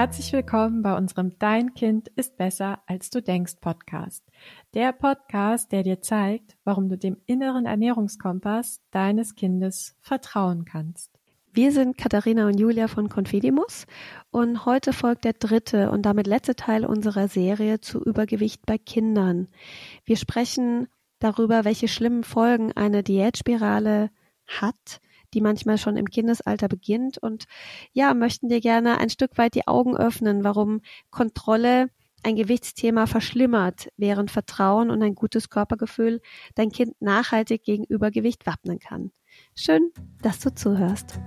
Herzlich willkommen bei unserem Dein Kind ist besser als du denkst Podcast. Der Podcast, der dir zeigt, warum du dem inneren Ernährungskompass deines Kindes vertrauen kannst. Wir sind Katharina und Julia von Confidimus und heute folgt der dritte und damit letzte Teil unserer Serie zu Übergewicht bei Kindern. Wir sprechen darüber, welche schlimmen Folgen eine Diätspirale hat, die manchmal schon im Kindesalter beginnt und ja, möchten dir gerne ein Stück weit die Augen öffnen, warum Kontrolle ein Gewichtsthema verschlimmert, während Vertrauen und ein gutes Körpergefühl dein Kind nachhaltig gegen Übergewicht wappnen kann. Schön, dass du zuhörst.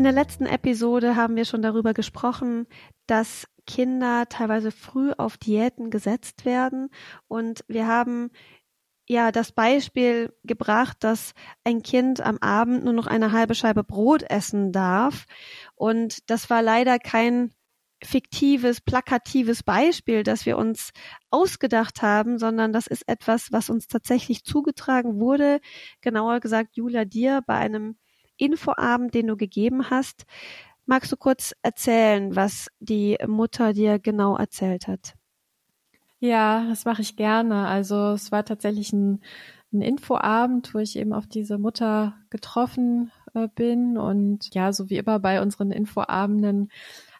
In der letzten Episode haben wir schon darüber gesprochen, dass Kinder teilweise früh auf Diäten gesetzt werden und wir haben ja das Beispiel gebracht, dass ein Kind am Abend nur noch eine halbe Scheibe Brot essen darf und das war leider kein fiktives, plakatives Beispiel, das wir uns ausgedacht haben, sondern das ist etwas, was uns tatsächlich zugetragen wurde. Genauer gesagt, Julia, dir bei einem Infoabend, den du gegeben hast. Magst du kurz erzählen, was die Mutter dir genau erzählt hat? Ja, das mache ich gerne. Also es war tatsächlich ein, ein Infoabend, wo ich eben auf diese Mutter getroffen äh, bin. Und ja, so wie immer bei unseren Infoabenden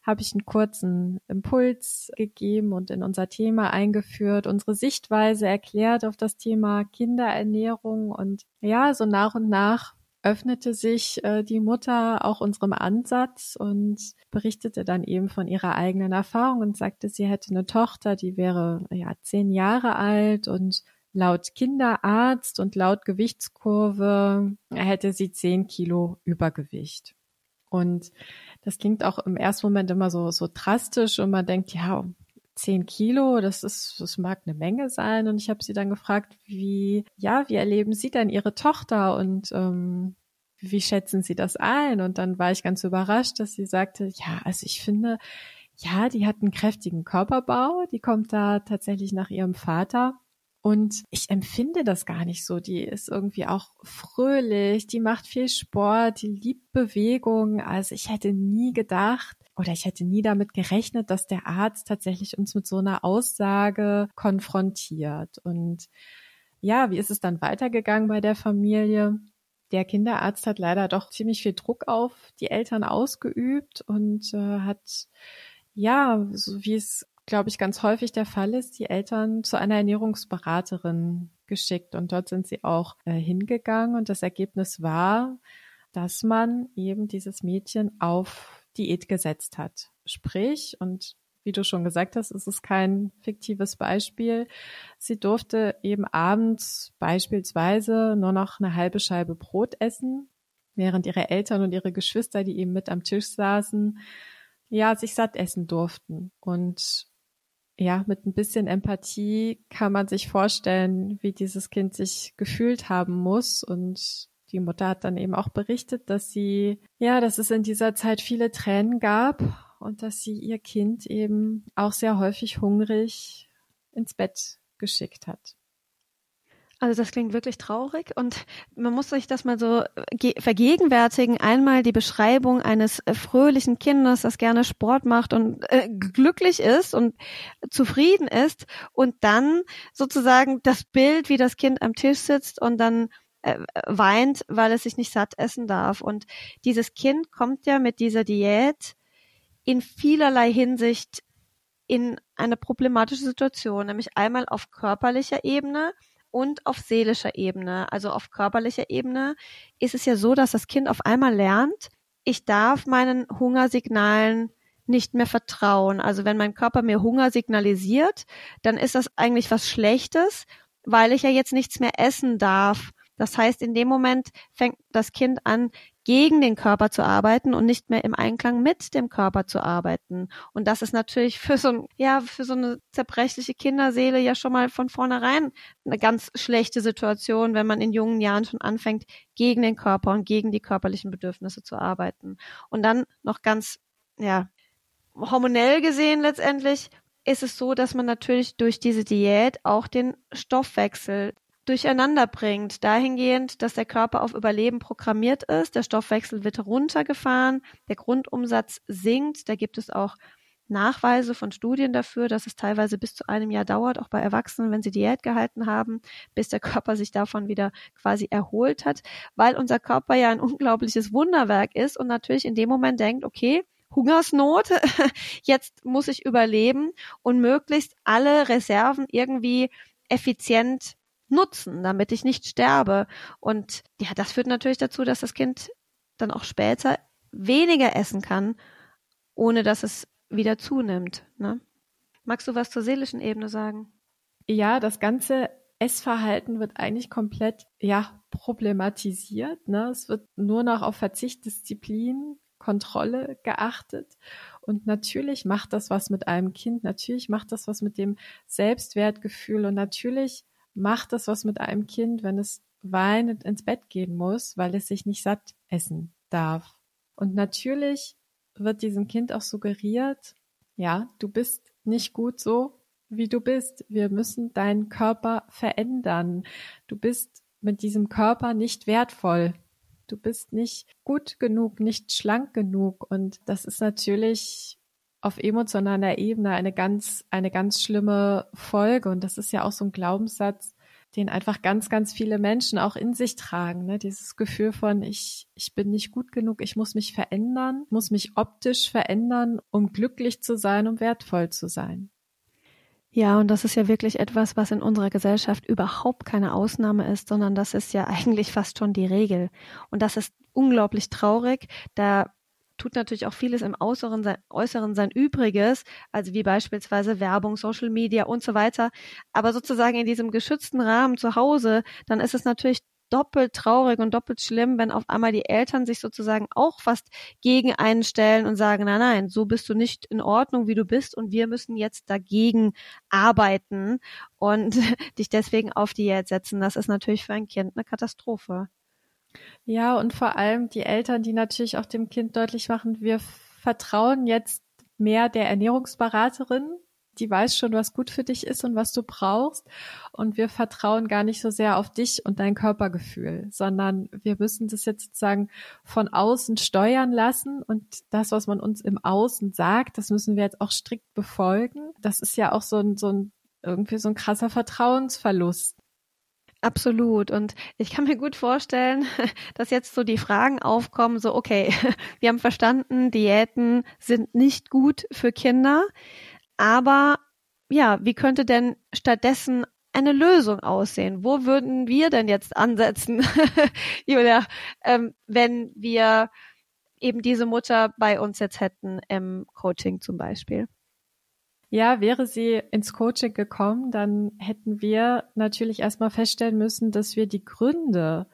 habe ich einen kurzen Impuls gegeben und in unser Thema eingeführt, unsere Sichtweise erklärt auf das Thema Kinderernährung und ja, so nach und nach öffnete sich äh, die Mutter auch unserem Ansatz und berichtete dann eben von ihrer eigenen Erfahrung und sagte, sie hätte eine Tochter, die wäre ja zehn Jahre alt und laut Kinderarzt und laut Gewichtskurve hätte sie zehn Kilo Übergewicht. Und das klingt auch im ersten Moment immer so, so drastisch und man denkt, ja, zehn Kilo, das ist, das mag eine Menge sein. Und ich habe sie dann gefragt, wie, ja, wie erleben Sie denn Ihre Tochter und ähm, wie schätzen Sie das ein? Und dann war ich ganz überrascht, dass sie sagte, ja, also ich finde, ja, die hat einen kräftigen Körperbau, die kommt da tatsächlich nach ihrem Vater. Und ich empfinde das gar nicht so. Die ist irgendwie auch fröhlich, die macht viel Sport, die liebt Bewegung. Also ich hätte nie gedacht, oder ich hätte nie damit gerechnet, dass der Arzt tatsächlich uns mit so einer Aussage konfrontiert. Und ja, wie ist es dann weitergegangen bei der Familie? Der Kinderarzt hat leider doch ziemlich viel Druck auf die Eltern ausgeübt und äh, hat ja, so wie es glaube ich ganz häufig der Fall ist, die Eltern zu einer Ernährungsberaterin geschickt und dort sind sie auch äh, hingegangen und das Ergebnis war, dass man eben dieses Mädchen auf Diät gesetzt hat. Sprich, und wie du schon gesagt hast, ist es kein fiktives Beispiel. Sie durfte eben abends beispielsweise nur noch eine halbe Scheibe Brot essen, während ihre Eltern und ihre Geschwister, die eben mit am Tisch saßen, ja, sich satt essen durften. Und ja, mit ein bisschen Empathie kann man sich vorstellen, wie dieses Kind sich gefühlt haben muss und die Mutter hat dann eben auch berichtet, dass sie, ja, dass es in dieser Zeit viele Tränen gab und dass sie ihr Kind eben auch sehr häufig hungrig ins Bett geschickt hat. Also das klingt wirklich traurig und man muss sich das mal so äh, vergegenwärtigen. Einmal die Beschreibung eines äh, fröhlichen Kindes, das gerne Sport macht und äh, glücklich ist und zufrieden ist und dann sozusagen das Bild, wie das Kind am Tisch sitzt und dann äh, weint, weil es sich nicht satt essen darf. Und dieses Kind kommt ja mit dieser Diät in vielerlei Hinsicht in eine problematische Situation, nämlich einmal auf körperlicher Ebene und auf seelischer Ebene. Also auf körperlicher Ebene ist es ja so, dass das Kind auf einmal lernt, ich darf meinen Hungersignalen nicht mehr vertrauen. Also wenn mein Körper mir Hunger signalisiert, dann ist das eigentlich was Schlechtes, weil ich ja jetzt nichts mehr essen darf. Das heißt, in dem Moment fängt das Kind an, gegen den Körper zu arbeiten und nicht mehr im Einklang mit dem Körper zu arbeiten. Und das ist natürlich für so ein, ja, für so eine zerbrechliche Kinderseele ja schon mal von vornherein eine ganz schlechte Situation, wenn man in jungen Jahren schon anfängt, gegen den Körper und gegen die körperlichen Bedürfnisse zu arbeiten. Und dann noch ganz, ja, hormonell gesehen letztendlich ist es so, dass man natürlich durch diese Diät auch den Stoffwechsel durcheinander bringt, dahingehend, dass der Körper auf Überleben programmiert ist, der Stoffwechsel wird runtergefahren, der Grundumsatz sinkt, da gibt es auch Nachweise von Studien dafür, dass es teilweise bis zu einem Jahr dauert, auch bei Erwachsenen, wenn sie Diät gehalten haben, bis der Körper sich davon wieder quasi erholt hat, weil unser Körper ja ein unglaubliches Wunderwerk ist und natürlich in dem Moment denkt, okay, Hungersnot, jetzt muss ich überleben und möglichst alle Reserven irgendwie effizient nutzen, damit ich nicht sterbe. Und ja, das führt natürlich dazu, dass das Kind dann auch später weniger essen kann, ohne dass es wieder zunimmt. Ne? Magst du was zur seelischen Ebene sagen? Ja, das ganze Essverhalten wird eigentlich komplett ja problematisiert. Ne? Es wird nur noch auf Verzicht, Disziplin, Kontrolle geachtet. Und natürlich macht das was mit einem Kind. Natürlich macht das was mit dem Selbstwertgefühl. Und natürlich macht das was mit einem Kind, wenn es weinend ins Bett gehen muss, weil es sich nicht satt essen darf. Und natürlich wird diesem Kind auch suggeriert, ja, du bist nicht gut so, wie du bist. Wir müssen deinen Körper verändern. Du bist mit diesem Körper nicht wertvoll. Du bist nicht gut genug, nicht schlank genug. Und das ist natürlich auf emotionaler Ebene eine ganz, eine ganz schlimme Folge. Und das ist ja auch so ein Glaubenssatz, den einfach ganz, ganz viele Menschen auch in sich tragen. Ne? Dieses Gefühl von, ich, ich bin nicht gut genug, ich muss mich verändern, muss mich optisch verändern, um glücklich zu sein, um wertvoll zu sein. Ja, und das ist ja wirklich etwas, was in unserer Gesellschaft überhaupt keine Ausnahme ist, sondern das ist ja eigentlich fast schon die Regel. Und das ist unglaublich traurig. Da tut natürlich auch vieles im Äußeren sein, Äußeren sein Übriges, also wie beispielsweise Werbung, Social Media und so weiter. Aber sozusagen in diesem geschützten Rahmen zu Hause, dann ist es natürlich doppelt traurig und doppelt schlimm, wenn auf einmal die Eltern sich sozusagen auch fast gegen einen stellen und sagen, nein, nein, so bist du nicht in Ordnung, wie du bist und wir müssen jetzt dagegen arbeiten und dich deswegen auf Diät setzen. Das ist natürlich für ein Kind eine Katastrophe. Ja, und vor allem die Eltern, die natürlich auch dem Kind deutlich machen, wir vertrauen jetzt mehr der Ernährungsberaterin, die weiß schon, was gut für dich ist und was du brauchst. Und wir vertrauen gar nicht so sehr auf dich und dein Körpergefühl, sondern wir müssen das jetzt sozusagen von außen steuern lassen. Und das, was man uns im Außen sagt, das müssen wir jetzt auch strikt befolgen. Das ist ja auch so ein, so ein irgendwie so ein krasser Vertrauensverlust. Absolut. Und ich kann mir gut vorstellen, dass jetzt so die Fragen aufkommen, so, okay, wir haben verstanden, Diäten sind nicht gut für Kinder, aber ja, wie könnte denn stattdessen eine Lösung aussehen? Wo würden wir denn jetzt ansetzen, Julia, ähm, wenn wir eben diese Mutter bei uns jetzt hätten im Coaching zum Beispiel? Ja, wäre sie ins Coaching gekommen, dann hätten wir natürlich erstmal feststellen müssen, dass wir die Gründe,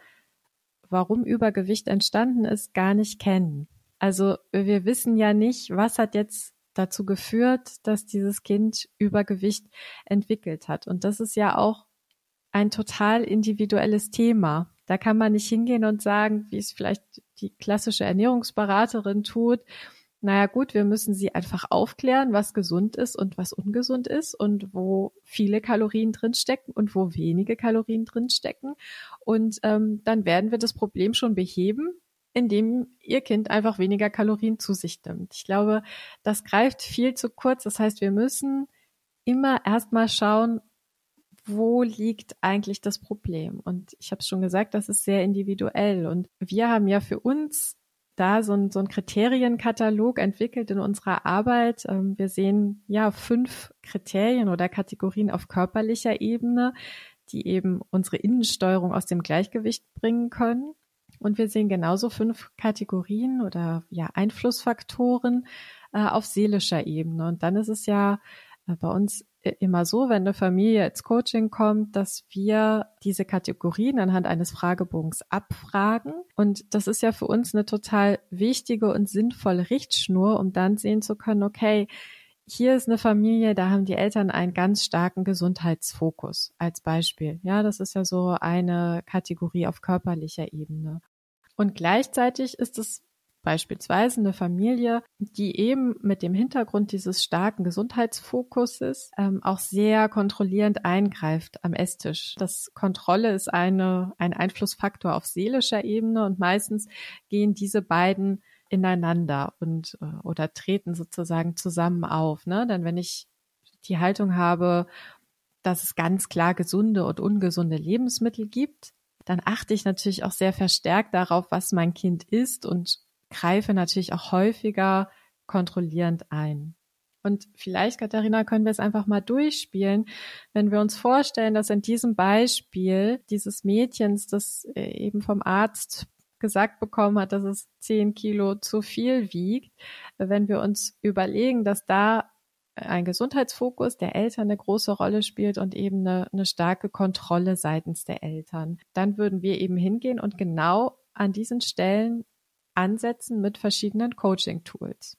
warum Übergewicht entstanden ist, gar nicht kennen. Also wir wissen ja nicht, was hat jetzt dazu geführt, dass dieses Kind Übergewicht entwickelt hat. Und das ist ja auch ein total individuelles Thema. Da kann man nicht hingehen und sagen, wie es vielleicht die klassische Ernährungsberaterin tut, naja gut, wir müssen sie einfach aufklären, was gesund ist und was ungesund ist und wo viele Kalorien drinstecken und wo wenige Kalorien drinstecken. Und ähm, dann werden wir das Problem schon beheben, indem ihr Kind einfach weniger Kalorien zu sich nimmt. Ich glaube, das greift viel zu kurz. Das heißt, wir müssen immer erstmal schauen, wo liegt eigentlich das Problem? Und ich habe es schon gesagt, das ist sehr individuell. Und wir haben ja für uns da so ein, so ein Kriterienkatalog entwickelt in unserer Arbeit. Ähm, wir sehen ja fünf Kriterien oder Kategorien auf körperlicher Ebene, die eben unsere Innensteuerung aus dem Gleichgewicht bringen können. Und wir sehen genauso fünf Kategorien oder ja Einflussfaktoren äh, auf seelischer Ebene. Und dann ist es ja äh, bei uns immer so, wenn eine Familie ins Coaching kommt, dass wir diese Kategorien anhand eines Fragebogens abfragen. Und das ist ja für uns eine total wichtige und sinnvolle Richtschnur, um dann sehen zu können, okay, hier ist eine Familie, da haben die Eltern einen ganz starken Gesundheitsfokus als Beispiel. Ja, das ist ja so eine Kategorie auf körperlicher Ebene. Und gleichzeitig ist es beispielsweise eine Familie, die eben mit dem Hintergrund dieses starken Gesundheitsfokuses ähm, auch sehr kontrollierend eingreift am Esstisch. Das Kontrolle ist eine, ein Einflussfaktor auf seelischer Ebene und meistens gehen diese beiden ineinander und äh, oder treten sozusagen zusammen auf. Ne? Denn wenn ich die Haltung habe, dass es ganz klar gesunde und ungesunde Lebensmittel gibt, dann achte ich natürlich auch sehr verstärkt darauf, was mein Kind isst und greife natürlich auch häufiger kontrollierend ein. Und vielleicht, Katharina, können wir es einfach mal durchspielen, wenn wir uns vorstellen, dass in diesem Beispiel dieses Mädchens, das äh, eben vom Arzt gesagt bekommen hat, dass es zehn Kilo zu viel wiegt, wenn wir uns überlegen, dass da ein Gesundheitsfokus der Eltern eine große Rolle spielt und eben eine, eine starke Kontrolle seitens der Eltern. Dann würden wir eben hingehen und genau an diesen Stellen ansetzen mit verschiedenen Coaching-Tools.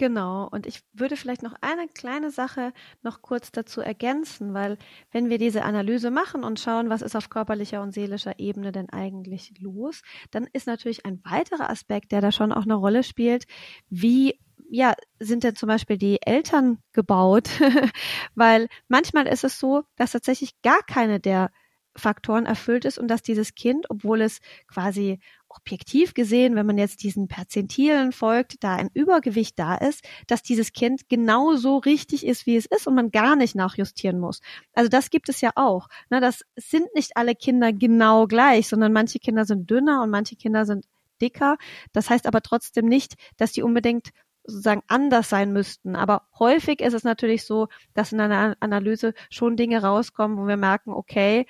Genau. Und ich würde vielleicht noch eine kleine Sache noch kurz dazu ergänzen, weil wenn wir diese Analyse machen und schauen, was ist auf körperlicher und seelischer Ebene denn eigentlich los, dann ist natürlich ein weiterer Aspekt, der da schon auch eine Rolle spielt, wie ja, sind denn zum Beispiel die Eltern gebaut? Weil manchmal ist es so, dass tatsächlich gar keine der Faktoren erfüllt ist und dass dieses Kind, obwohl es quasi objektiv gesehen, wenn man jetzt diesen Perzentilen folgt, da ein Übergewicht da ist, dass dieses Kind genau so richtig ist, wie es ist und man gar nicht nachjustieren muss. Also das gibt es ja auch. Ne, das sind nicht alle Kinder genau gleich, sondern manche Kinder sind dünner und manche Kinder sind dicker. Das heißt aber trotzdem nicht, dass die unbedingt sozusagen anders sein müssten. Aber häufig ist es natürlich so, dass in einer Analyse schon Dinge rauskommen, wo wir merken, okay,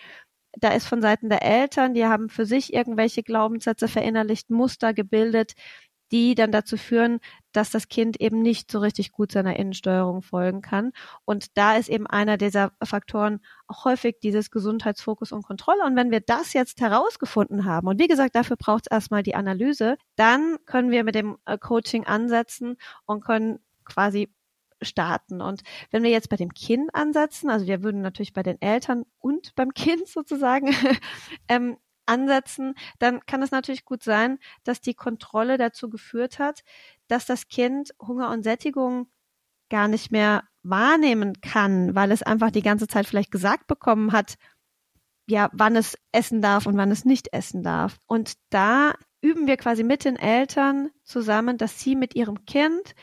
da ist von Seiten der Eltern, die haben für sich irgendwelche Glaubenssätze verinnerlicht, Muster gebildet, die dann dazu führen, dass das Kind eben nicht so richtig gut seiner Innensteuerung folgen kann. Und da ist eben einer dieser Faktoren auch häufig dieses Gesundheitsfokus und Kontrolle. Und wenn wir das jetzt herausgefunden haben, und wie gesagt, dafür braucht es erstmal die Analyse, dann können wir mit dem äh, Coaching ansetzen und können quasi starten. Und wenn wir jetzt bei dem Kind ansetzen, also wir würden natürlich bei den Eltern und beim Kind sozusagen ähm, ansetzen, dann kann es natürlich gut sein, dass die Kontrolle dazu geführt hat, dass das Kind Hunger und Sättigung gar nicht mehr wahrnehmen kann, weil es einfach die ganze Zeit vielleicht gesagt bekommen hat, ja, wann es essen darf und wann es nicht essen darf. Und da üben wir quasi mit den Eltern zusammen, dass sie mit ihrem Kind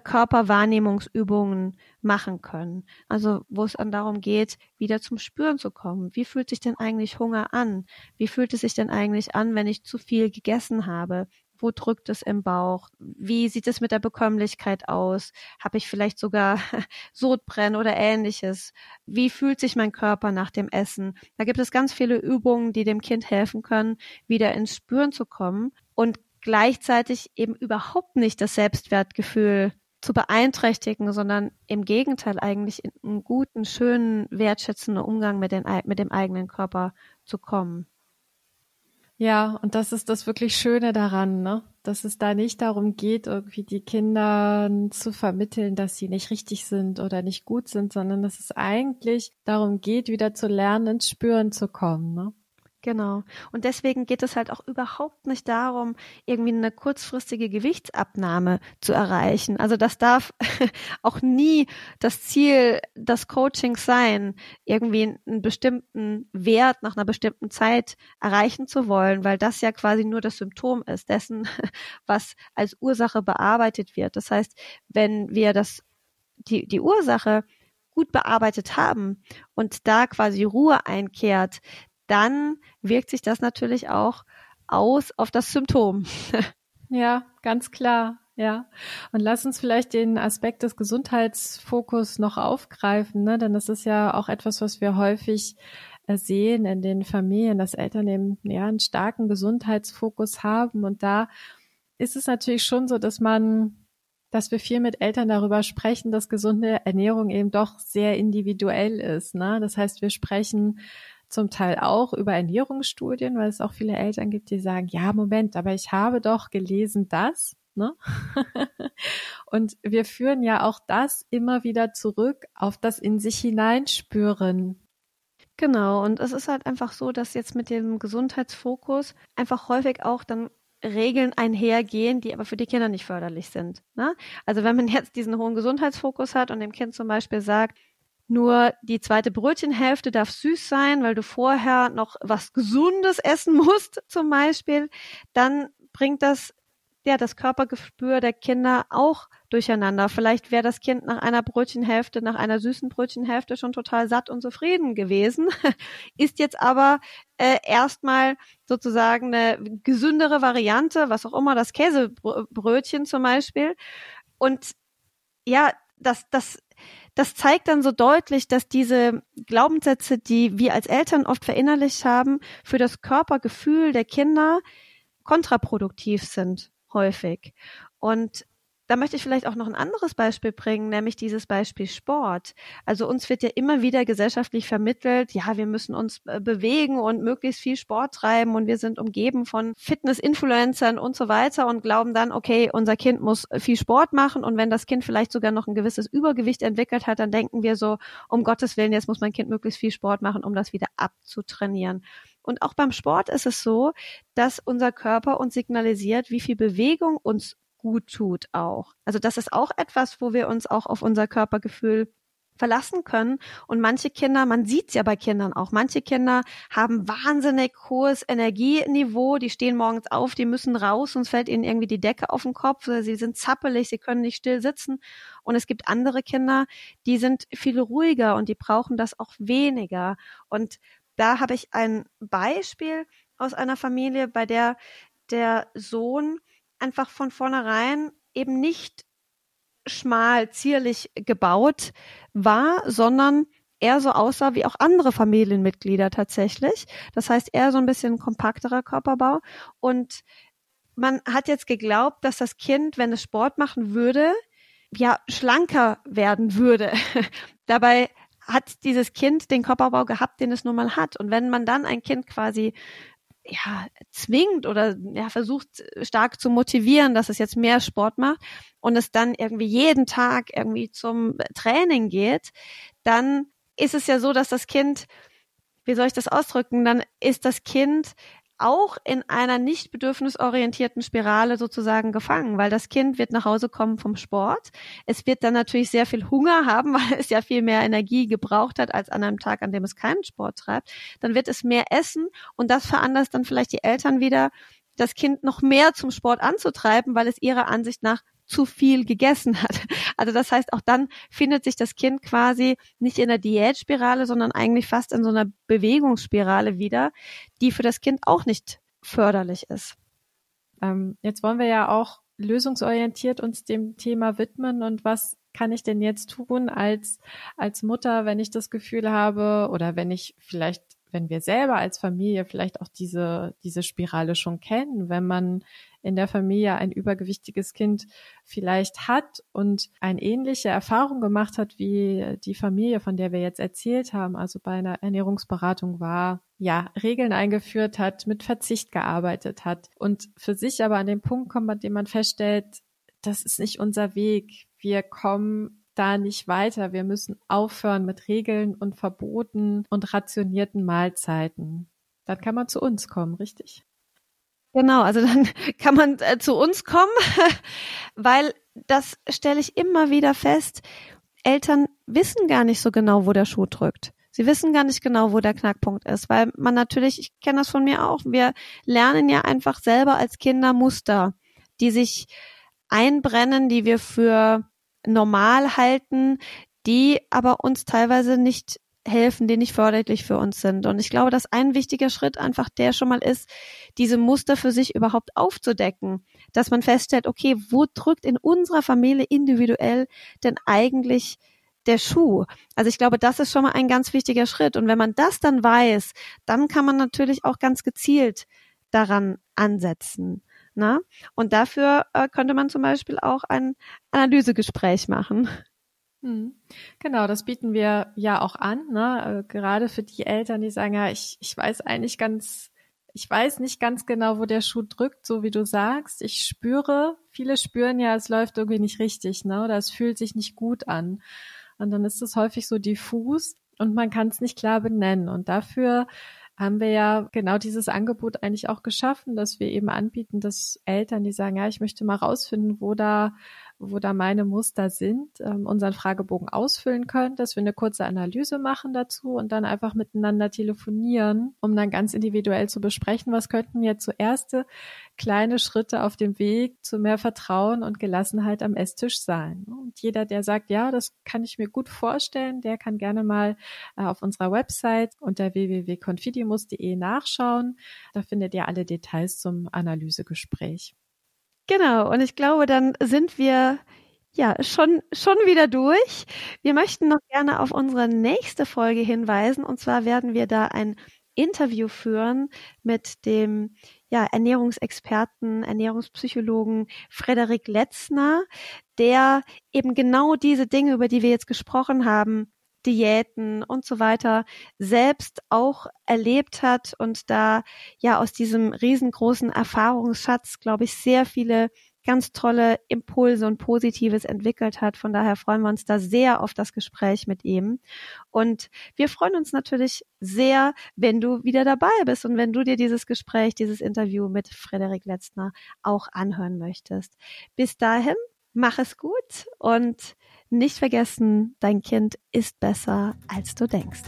Körperwahrnehmungsübungen machen können. Also wo es dann darum geht, wieder zum Spüren zu kommen. Wie fühlt sich denn eigentlich Hunger an? Wie fühlt es sich denn eigentlich an, wenn ich zu viel gegessen habe? Wo drückt es im Bauch? Wie sieht es mit der Bekömmlichkeit aus? Habe ich vielleicht sogar Sodbrennen oder ähnliches? Wie fühlt sich mein Körper nach dem Essen? Da gibt es ganz viele Übungen, die dem Kind helfen können, wieder ins Spüren zu kommen und gleichzeitig eben überhaupt nicht das Selbstwertgefühl zu beeinträchtigen, sondern im Gegenteil eigentlich in einen guten, schönen, wertschätzenden Umgang mit, den, mit dem eigenen Körper zu kommen. Ja, und das ist das wirklich Schöne daran, ne? dass es da nicht darum geht, irgendwie die Kinder zu vermitteln, dass sie nicht richtig sind oder nicht gut sind, sondern dass es eigentlich darum geht, wieder zu lernen, ins Spüren zu kommen. Ne? Genau. Und deswegen geht es halt auch überhaupt nicht darum, irgendwie eine kurzfristige Gewichtsabnahme zu erreichen. Also das darf auch nie das Ziel des Coachings sein, irgendwie einen bestimmten Wert nach einer bestimmten Zeit erreichen zu wollen, weil das ja quasi nur das Symptom ist dessen, was als Ursache bearbeitet wird. Das heißt, wenn wir das, die, die Ursache gut bearbeitet haben und da quasi Ruhe einkehrt, dann wirkt sich das natürlich auch aus auf das Symptom. ja, ganz klar. Ja, und lass uns vielleicht den Aspekt des Gesundheitsfokus noch aufgreifen, ne? denn das ist ja auch etwas, was wir häufig äh, sehen in den Familien, dass Eltern eben ja einen starken Gesundheitsfokus haben und da ist es natürlich schon so, dass man, dass wir viel mit Eltern darüber sprechen, dass gesunde Ernährung eben doch sehr individuell ist. Ne? Das heißt, wir sprechen zum Teil auch über Ernährungsstudien, weil es auch viele Eltern gibt, die sagen, ja, Moment, aber ich habe doch gelesen das. Ne? und wir führen ja auch das immer wieder zurück auf das in sich hineinspüren. Genau, und es ist halt einfach so, dass jetzt mit dem Gesundheitsfokus einfach häufig auch dann Regeln einhergehen, die aber für die Kinder nicht förderlich sind. Ne? Also wenn man jetzt diesen hohen Gesundheitsfokus hat und dem Kind zum Beispiel sagt, nur die zweite Brötchenhälfte darf süß sein, weil du vorher noch was Gesundes essen musst, zum Beispiel, dann bringt das ja das Körpergespür der Kinder auch durcheinander. Vielleicht wäre das Kind nach einer Brötchenhälfte, nach einer süßen Brötchenhälfte schon total satt und zufrieden gewesen, ist jetzt aber äh, erstmal sozusagen eine gesündere Variante, was auch immer, das Käsebrötchen zum Beispiel. Und ja, das, das, das zeigt dann so deutlich, dass diese Glaubenssätze, die wir als Eltern oft verinnerlicht haben, für das Körpergefühl der Kinder kontraproduktiv sind, häufig. Und da möchte ich vielleicht auch noch ein anderes Beispiel bringen, nämlich dieses Beispiel Sport. Also uns wird ja immer wieder gesellschaftlich vermittelt, ja, wir müssen uns äh, bewegen und möglichst viel Sport treiben und wir sind umgeben von Fitness-Influencern und so weiter und glauben dann, okay, unser Kind muss viel Sport machen und wenn das Kind vielleicht sogar noch ein gewisses Übergewicht entwickelt hat, dann denken wir so, um Gottes Willen, jetzt muss mein Kind möglichst viel Sport machen, um das wieder abzutrainieren. Und auch beim Sport ist es so, dass unser Körper uns signalisiert, wie viel Bewegung uns gut tut auch. Also das ist auch etwas, wo wir uns auch auf unser Körpergefühl verlassen können. Und manche Kinder, man sieht's ja bei Kindern auch, manche Kinder haben wahnsinnig hohes Energieniveau, die stehen morgens auf, die müssen raus, sonst fällt ihnen irgendwie die Decke auf den Kopf, sie sind zappelig, sie können nicht still sitzen. Und es gibt andere Kinder, die sind viel ruhiger und die brauchen das auch weniger. Und da habe ich ein Beispiel aus einer Familie, bei der der Sohn einfach von vornherein eben nicht schmal, zierlich gebaut war, sondern er so aussah wie auch andere Familienmitglieder tatsächlich. Das heißt, er so ein bisschen kompakterer Körperbau. Und man hat jetzt geglaubt, dass das Kind, wenn es Sport machen würde, ja, schlanker werden würde. Dabei hat dieses Kind den Körperbau gehabt, den es nun mal hat. Und wenn man dann ein Kind quasi ja, zwingt oder ja, versucht stark zu motivieren, dass es jetzt mehr Sport macht und es dann irgendwie jeden Tag irgendwie zum Training geht, dann ist es ja so, dass das Kind, wie soll ich das ausdrücken, dann ist das Kind auch in einer nicht bedürfnisorientierten Spirale sozusagen gefangen, weil das Kind wird nach Hause kommen vom Sport. Es wird dann natürlich sehr viel Hunger haben, weil es ja viel mehr Energie gebraucht hat als an einem Tag, an dem es keinen Sport treibt. Dann wird es mehr essen und das veranlasst dann vielleicht die Eltern wieder, das Kind noch mehr zum Sport anzutreiben, weil es ihrer Ansicht nach zu viel gegessen hat. Also das heißt, auch dann findet sich das Kind quasi nicht in der Diätspirale, sondern eigentlich fast in so einer Bewegungsspirale wieder, die für das Kind auch nicht förderlich ist. Ähm, jetzt wollen wir ja auch lösungsorientiert uns dem Thema widmen und was kann ich denn jetzt tun als, als Mutter, wenn ich das Gefühl habe oder wenn ich vielleicht wenn wir selber als Familie vielleicht auch diese, diese Spirale schon kennen, wenn man in der Familie ein übergewichtiges Kind vielleicht hat und eine ähnliche Erfahrung gemacht hat wie die Familie, von der wir jetzt erzählt haben, also bei einer Ernährungsberatung war, ja, Regeln eingeführt hat, mit Verzicht gearbeitet hat und für sich aber an den Punkt kommt, an dem man feststellt, das ist nicht unser Weg. Wir kommen da nicht weiter. Wir müssen aufhören mit Regeln und Verboten und rationierten Mahlzeiten. Dann kann man zu uns kommen, richtig? Genau, also dann kann man äh, zu uns kommen, weil das stelle ich immer wieder fest. Eltern wissen gar nicht so genau, wo der Schuh drückt. Sie wissen gar nicht genau, wo der Knackpunkt ist, weil man natürlich, ich kenne das von mir auch, wir lernen ja einfach selber als Kinder Muster, die sich einbrennen, die wir für normal halten, die aber uns teilweise nicht helfen, die nicht förderlich für uns sind. Und ich glaube, dass ein wichtiger Schritt einfach der schon mal ist, diese Muster für sich überhaupt aufzudecken, dass man feststellt, okay, wo drückt in unserer Familie individuell denn eigentlich der Schuh? Also ich glaube, das ist schon mal ein ganz wichtiger Schritt. Und wenn man das dann weiß, dann kann man natürlich auch ganz gezielt daran ansetzen. Na? Und dafür äh, könnte man zum Beispiel auch ein Analysegespräch machen. Hm. Genau, das bieten wir ja auch an, ne? Äh, gerade für die Eltern, die sagen, ja, ich, ich weiß eigentlich ganz, ich weiß nicht ganz genau, wo der Schuh drückt, so wie du sagst. Ich spüre, viele spüren ja, es läuft irgendwie nicht richtig, ne? Oder es fühlt sich nicht gut an. Und dann ist es häufig so diffus und man kann es nicht klar benennen. Und dafür haben wir ja genau dieses Angebot eigentlich auch geschaffen, dass wir eben anbieten, dass Eltern, die sagen, ja, ich möchte mal rausfinden, wo da wo da meine Muster sind, ähm, unseren Fragebogen ausfüllen können, dass wir eine kurze Analyse machen dazu und dann einfach miteinander telefonieren, um dann ganz individuell zu besprechen, was könnten jetzt so erste kleine Schritte auf dem Weg zu mehr Vertrauen und Gelassenheit am Esstisch sein. Und jeder, der sagt, ja, das kann ich mir gut vorstellen, der kann gerne mal äh, auf unserer Website unter www.confidimus.de nachschauen. Da findet ihr alle Details zum Analysegespräch. Genau, und ich glaube, dann sind wir ja schon, schon wieder durch. Wir möchten noch gerne auf unsere nächste Folge hinweisen. Und zwar werden wir da ein Interview führen mit dem ja, Ernährungsexperten, Ernährungspsychologen Frederik Letzner, der eben genau diese Dinge, über die wir jetzt gesprochen haben, Diäten und so weiter selbst auch erlebt hat und da ja aus diesem riesengroßen Erfahrungsschatz, glaube ich, sehr viele ganz tolle Impulse und Positives entwickelt hat. Von daher freuen wir uns da sehr auf das Gespräch mit ihm. Und wir freuen uns natürlich sehr, wenn du wieder dabei bist und wenn du dir dieses Gespräch, dieses Interview mit Frederik Letzner auch anhören möchtest. Bis dahin, mach es gut und nicht vergessen, dein Kind ist besser, als du denkst.